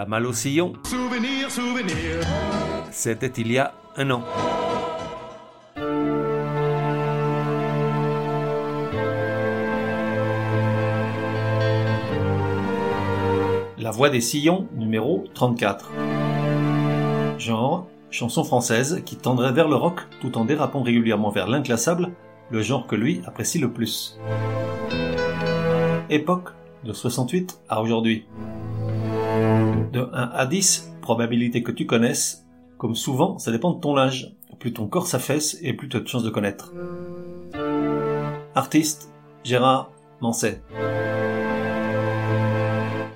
La malle au sillon. Souvenir, souvenir. C'était il y a un an. La voix des sillons, numéro 34. Genre, chanson française qui tendrait vers le rock tout en dérapant régulièrement vers l'inclassable, le genre que lui apprécie le plus. Époque, de 68 à aujourd'hui. De 1 à 10, probabilité que tu connaisses, comme souvent, ça dépend de ton âge. Plus ton corps s'affaisse et plus tu as de chances de connaître. Artiste, Gérard Manset.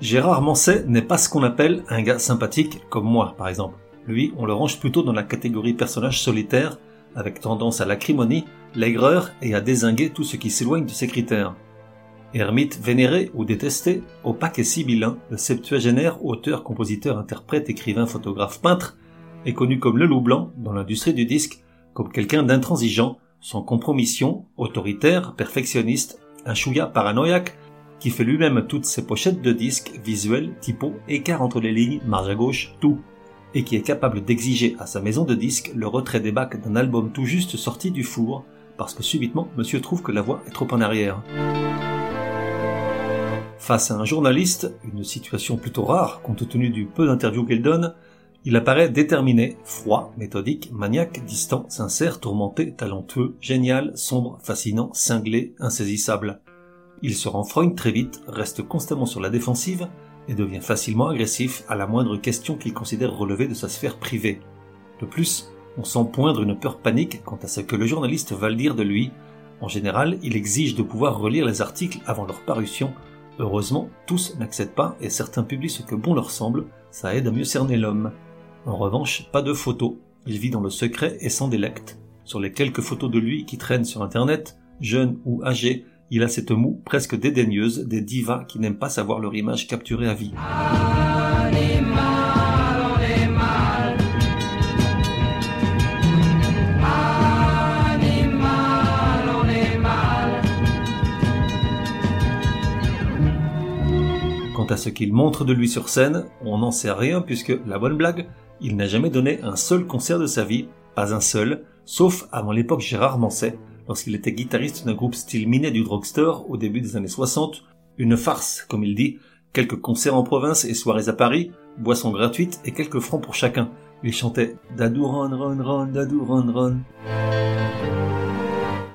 Gérard Manset n'est pas ce qu'on appelle un gars sympathique comme moi, par exemple. Lui, on le range plutôt dans la catégorie personnage solitaire, avec tendance à l'acrimonie, l'aigreur et à désinguer tout ce qui s'éloigne de ses critères. Ermite vénéré ou détesté, opaque et sibyllin, le septuagénaire, auteur, compositeur, interprète, écrivain, photographe, peintre, est connu comme le loup blanc dans l'industrie du disque, comme quelqu'un d'intransigeant, sans compromission, autoritaire, perfectionniste, un chouïa paranoïaque, qui fait lui-même toutes ses pochettes de disques, visuels, typos, écart entre les lignes, marge à gauche, tout, et qui est capable d'exiger à sa maison de disques le retrait des bacs d'un album tout juste sorti du four, parce que subitement monsieur trouve que la voix est trop en arrière. Face à un journaliste, une situation plutôt rare compte tenu du peu d'interviews qu'elle donne, il apparaît déterminé, froid, méthodique, maniaque, distant, sincère, tourmenté, talentueux, génial, sombre, fascinant, cinglé, insaisissable. Il se renfrogne très vite, reste constamment sur la défensive et devient facilement agressif à la moindre question qu'il considère relever de sa sphère privée. De plus, on sent poindre une peur panique quant à ce que le journaliste va le dire de lui. En général, il exige de pouvoir relire les articles avant leur parution Heureusement, tous n'accèdent pas et certains publient ce que bon leur semble, ça aide à mieux cerner l'homme. En revanche, pas de photos, il vit dans le secret et sans délecte. Sur les quelques photos de lui qui traînent sur internet, jeune ou âgé, il a cette moue presque dédaigneuse des divas qui n'aiment pas savoir leur image capturée à vie. À ce qu'il montre de lui sur scène, on n'en sait rien puisque, la bonne blague, il n'a jamais donné un seul concert de sa vie, pas un seul, sauf avant l'époque Gérard Manset, lorsqu'il était guitariste d'un groupe style minet du drugstore au début des années 60, une farce, comme il dit, quelques concerts en province et soirées à Paris, boissons gratuites et quelques francs pour chacun. Il chantait Dadou ron ron ron, dadou ron ron.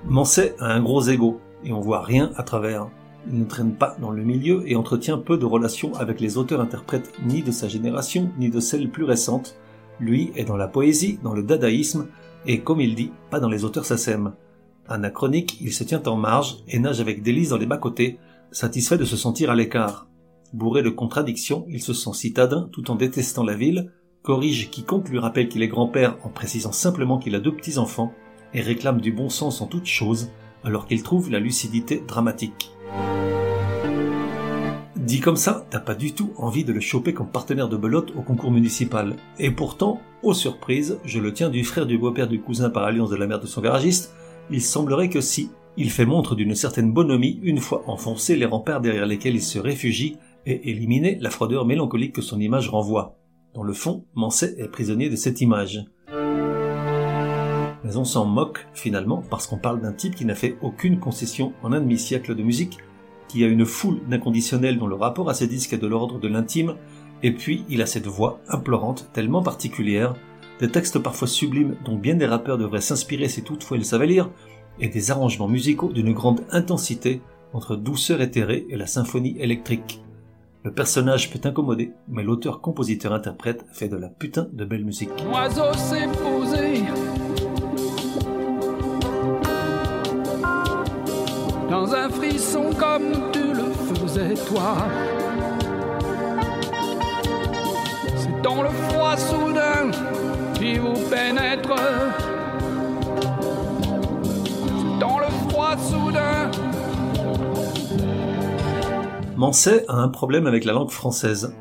Manset a un gros ego, et on voit rien à travers. Il ne traîne pas dans le milieu et entretient peu de relations avec les auteurs-interprètes ni de sa génération ni de celle plus récente. Lui est dans la poésie, dans le dadaïsme, et comme il dit, pas dans les auteurs sassèmes. Anachronique, il se tient en marge et nage avec délice dans les bas-côtés, satisfait de se sentir à l'écart. Bourré de contradictions, il se sent citadin tout en détestant la ville, corrige quiconque lui rappelle qu'il est grand-père en précisant simplement qu'il a deux petits-enfants, et réclame du bon sens en toutes choses, alors qu'il trouve la lucidité dramatique. Dit comme ça, t'as pas du tout envie de le choper comme partenaire de belote au concours municipal. Et pourtant, aux surprises, je le tiens du frère du beau-père du cousin par alliance de la mère de son garagiste, il semblerait que si, il fait montre d'une certaine bonhomie une fois enfoncé les remparts derrière lesquels il se réfugie et éliminé la froideur mélancolique que son image renvoie. Dans le fond, Manset est prisonnier de cette image. Mais on s'en moque, finalement, parce qu'on parle d'un type qui n'a fait aucune concession en un demi-siècle de musique qui a une foule d'inconditionnels dont le rapport à ses disques est de l'ordre de l'intime, et puis il a cette voix implorante tellement particulière, des textes parfois sublimes dont bien des rappeurs devraient s'inspirer si toutefois ils savaient lire, et des arrangements musicaux d'une grande intensité entre douceur éthérée et la symphonie électrique. Le personnage peut incommoder, mais l'auteur-compositeur-interprète fait de la putain de belle musique. posé dans un frisson comme tu le faisais toi. C'est dans le froid soudain qui vous pénètre. C'est dans le froid soudain. Manset a un problème avec la langue française.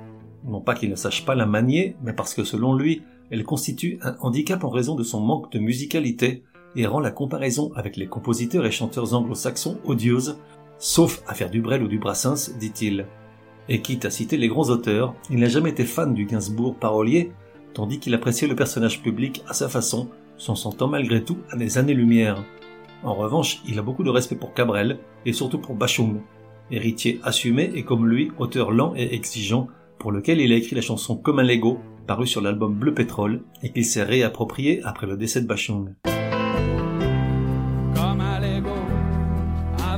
Non pas qu'il ne sache pas la manier, mais parce que selon lui, elle constitue un handicap en raison de son manque de musicalité, et rend la comparaison avec les compositeurs et chanteurs anglo-saxons odieuse, sauf à faire du Brel ou du Brassens, dit-il. et quitte à citer les grands auteurs, il n'a jamais été fan du Gainsbourg parolier, tandis qu'il appréciait le personnage public à sa façon, s'en sentant malgré tout à des années-lumière. En revanche, il a beaucoup de respect pour Cabrel, et surtout pour Bachung, héritier assumé et comme lui, auteur lent et exigeant, pour lequel il a écrit la chanson Comme un Lego, paru sur l'album Bleu Pétrole, et qu'il s'est réapproprié après le décès de Bachung.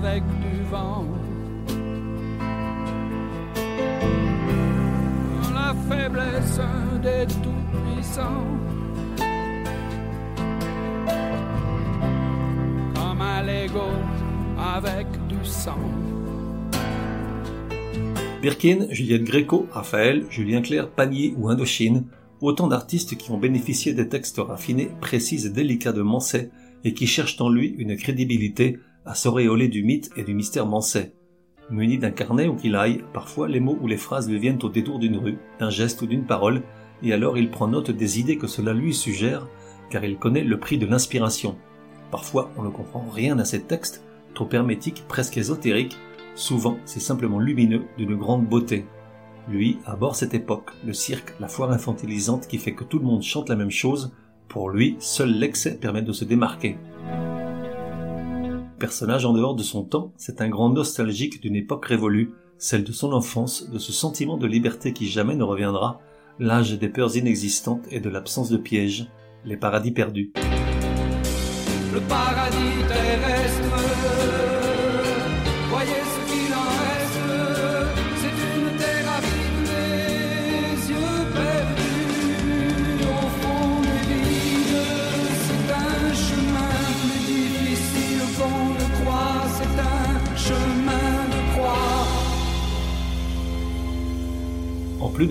Avec du. La faiblesse des tout-puissants. Comme un Lego avec du sang. Birkin, Juliette Gréco, Raphaël, Julien Clerc, Panier ou Indochine, autant d'artistes qui ont bénéficié des textes raffinés, précis et délicats de Manset et qui cherchent en lui une crédibilité à s'auréoler du mythe et du mystère Manset. Muni d'un carnet où qu'il aille, parfois les mots ou les phrases lui viennent au détour d'une rue, d'un geste ou d'une parole, et alors il prend note des idées que cela lui suggère, car il connaît le prix de l'inspiration. Parfois on ne comprend rien à ces textes, trop hermétiques, presque ésotériques, souvent c'est simplement lumineux, d'une grande beauté. Lui aborde cette époque, le cirque, la foire infantilisante qui fait que tout le monde chante la même chose, pour lui, seul l'excès permet de se démarquer. Personnage en dehors de son temps, c'est un grand nostalgique d'une époque révolue, celle de son enfance, de ce sentiment de liberté qui jamais ne reviendra, l'âge des peurs inexistantes et de l'absence de pièges, les paradis perdus.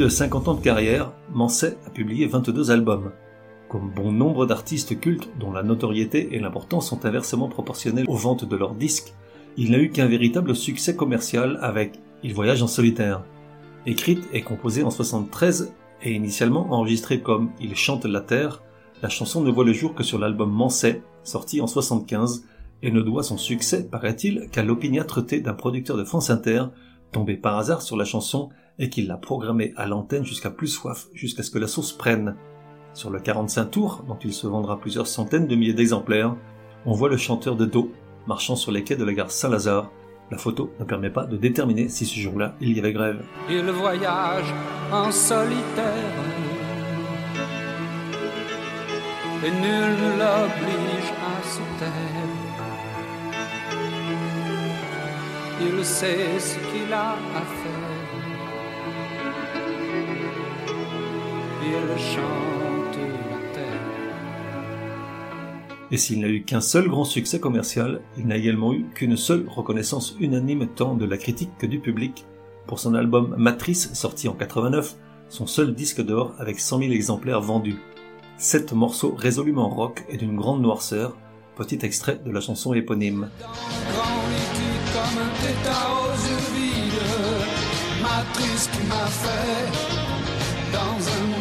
De 50 ans de carrière, Manset a publié 22 albums. Comme bon nombre d'artistes cultes dont la notoriété et l'importance sont inversement proportionnelles aux ventes de leurs disques, il n'a eu qu'un véritable succès commercial avec Il voyage en solitaire. Écrite et composée en 73 et initialement enregistrée comme Il chante la terre, la chanson ne voit le jour que sur l'album Manset, sorti en 75, et ne doit son succès, paraît-il, qu'à l'opiniâtreté d'un producteur de France Inter, tombé par hasard sur la chanson et qui l'a programmée à l'antenne jusqu'à plus soif, jusqu'à ce que la sauce prenne. Sur le 45 tours, dont il se vendra plusieurs centaines de milliers d'exemplaires, on voit le chanteur de dos marchant sur les quais de la gare Saint-Lazare. La photo ne permet pas de déterminer si ce jour-là il y avait grève. Il voyage en solitaire et nul ne l'oblige à se taire. Il sait ce qu'il a à faire. Il chante la terre. Et s'il n'a eu qu'un seul grand succès commercial, il n'a également eu qu'une seule reconnaissance unanime tant de la critique que du public pour son album Matrice sorti en 89, son seul disque d'or avec 100 000 exemplaires vendus. Sept morceaux résolument rock et d'une grande noirceur, petit extrait de la chanson éponyme. Grand liquide comme un tétard aux yeux vides, matrice qui m'a fait dans un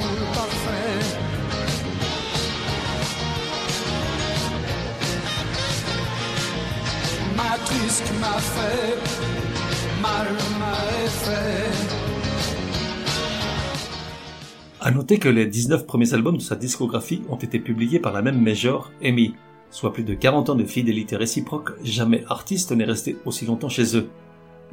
Fait. À noter que les 19 premiers albums de sa discographie ont été publiés par la même major, EMI, soit plus de 40 ans de fidélité réciproque, jamais artiste n'est resté aussi longtemps chez eux.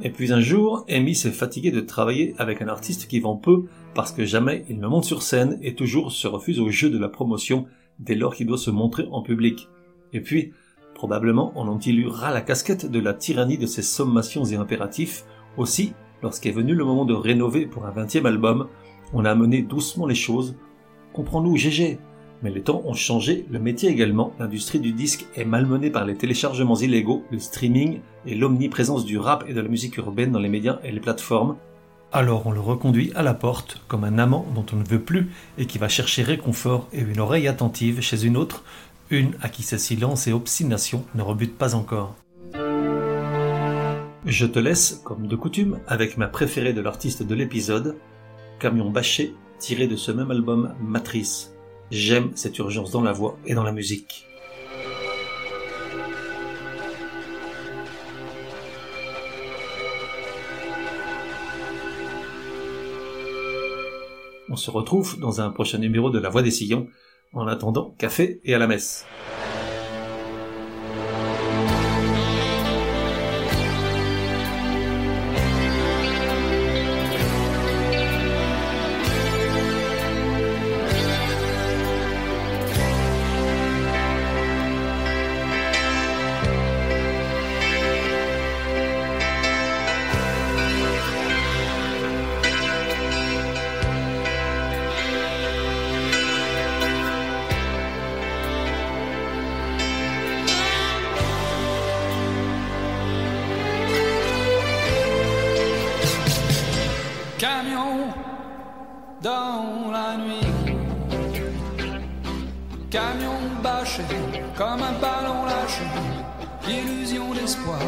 Et puis un jour, EMI s'est fatigué de travailler avec un artiste qui vend peu parce que jamais il ne monte sur scène et toujours se refuse au jeu de la promotion dès lors qu'il doit se montrer en public. Et puis, probablement en ont-ils la casquette de la tyrannie de ces sommations et impératifs, aussi, lorsqu'est venu le moment de rénover pour un vingtième album, on a amené doucement les choses. Comprends-nous, GG. Mais les temps ont changé, le métier également, l'industrie du disque est malmenée par les téléchargements illégaux, le streaming et l'omniprésence du rap et de la musique urbaine dans les médias et les plateformes. Alors on le reconduit à la porte comme un amant dont on ne veut plus et qui va chercher réconfort et une oreille attentive chez une autre, une à qui ses silences et obstination ne rebutent pas encore. Je te laisse, comme de coutume, avec ma préférée de l'artiste de l'épisode, Camion bâché, tiré de ce même album Matrice. J'aime cette urgence dans la voix et dans la musique. On se retrouve dans un prochain numéro de La Voix des Sillons. En attendant, café et à la messe. Camion dans la nuit. Camion bâché comme un ballon lâché. Illusion d'espoir.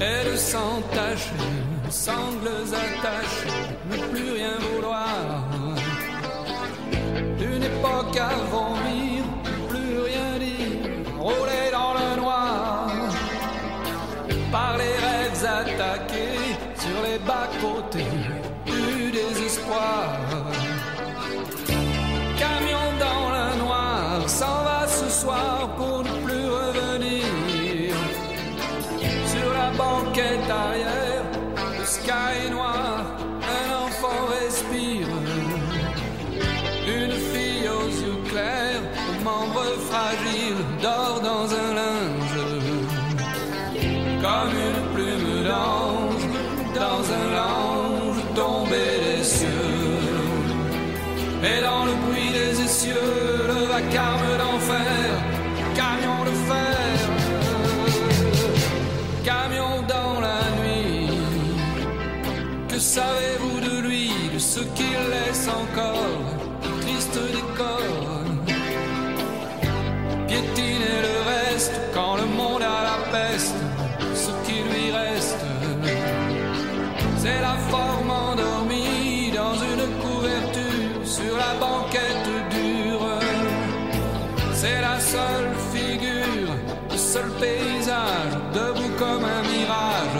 Et de sang taché, sangles attachées, ne plus rien vouloir. D'une époque à vomir, plus rien dire, rouler dans le noir par les rêves attaqués sur Et dans le bruit des essieux, le vacarme dure. C'est la seule figure, le seul paysage, debout comme un mirage.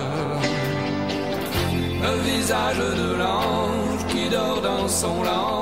Le visage de l'ange qui dort dans son lange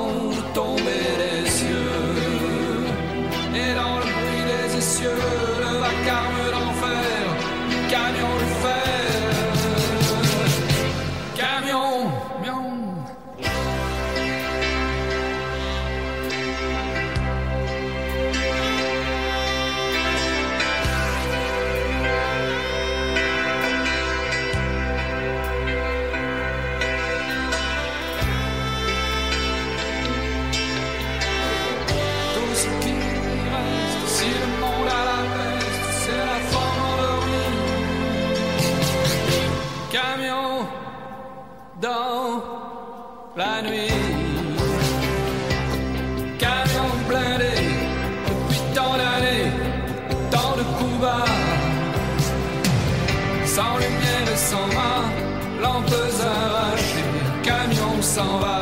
Sans lumière et sans main, lampes arrachées, camion s'en va.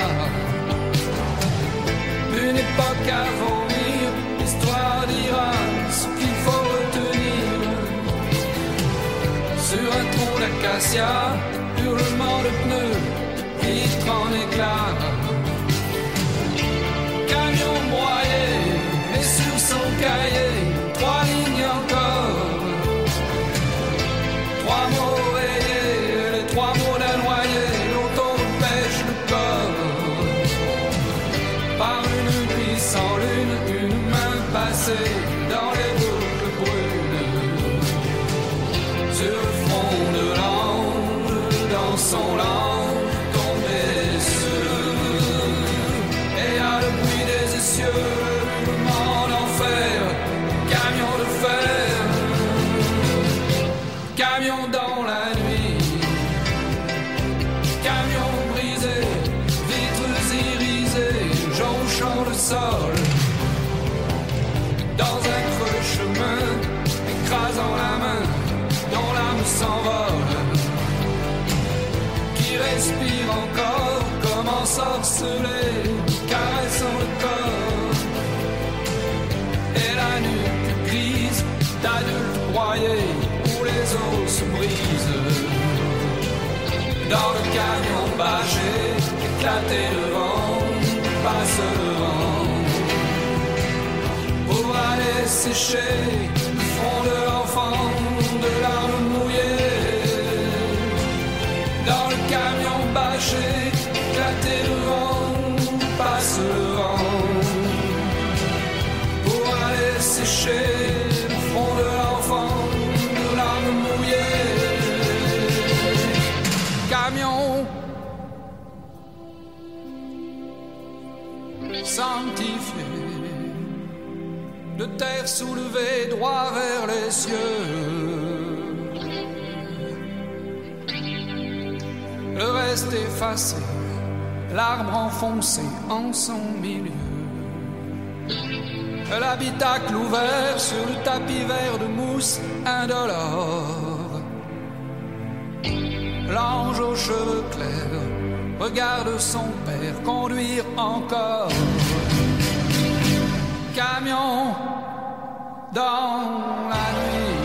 Une époque à vomir, l'histoire dira ce qu'il faut retenir. Sur un tronc d'acacia, hurlement de pneus, vitre en éclats. Camion broyé, et sur son cahier, le sol. Dans un creux chemin, écrasant la main, dont l'âme s'envole. Qui respire encore comme ensorcelé, caressant le corps. Et la nuque grise d'adultes broyés, où les os se brisent. Dans le camion bâché, éclater le vent, passe le vent. Pour aller sécher soulevée droit vers les cieux. Le reste effacé, l'arbre enfoncé en son milieu. L'habitacle ouvert sur le tapis vert de mousse indolore. L'ange aux cheveux clairs regarde son père conduire encore. Camion dans la nuit.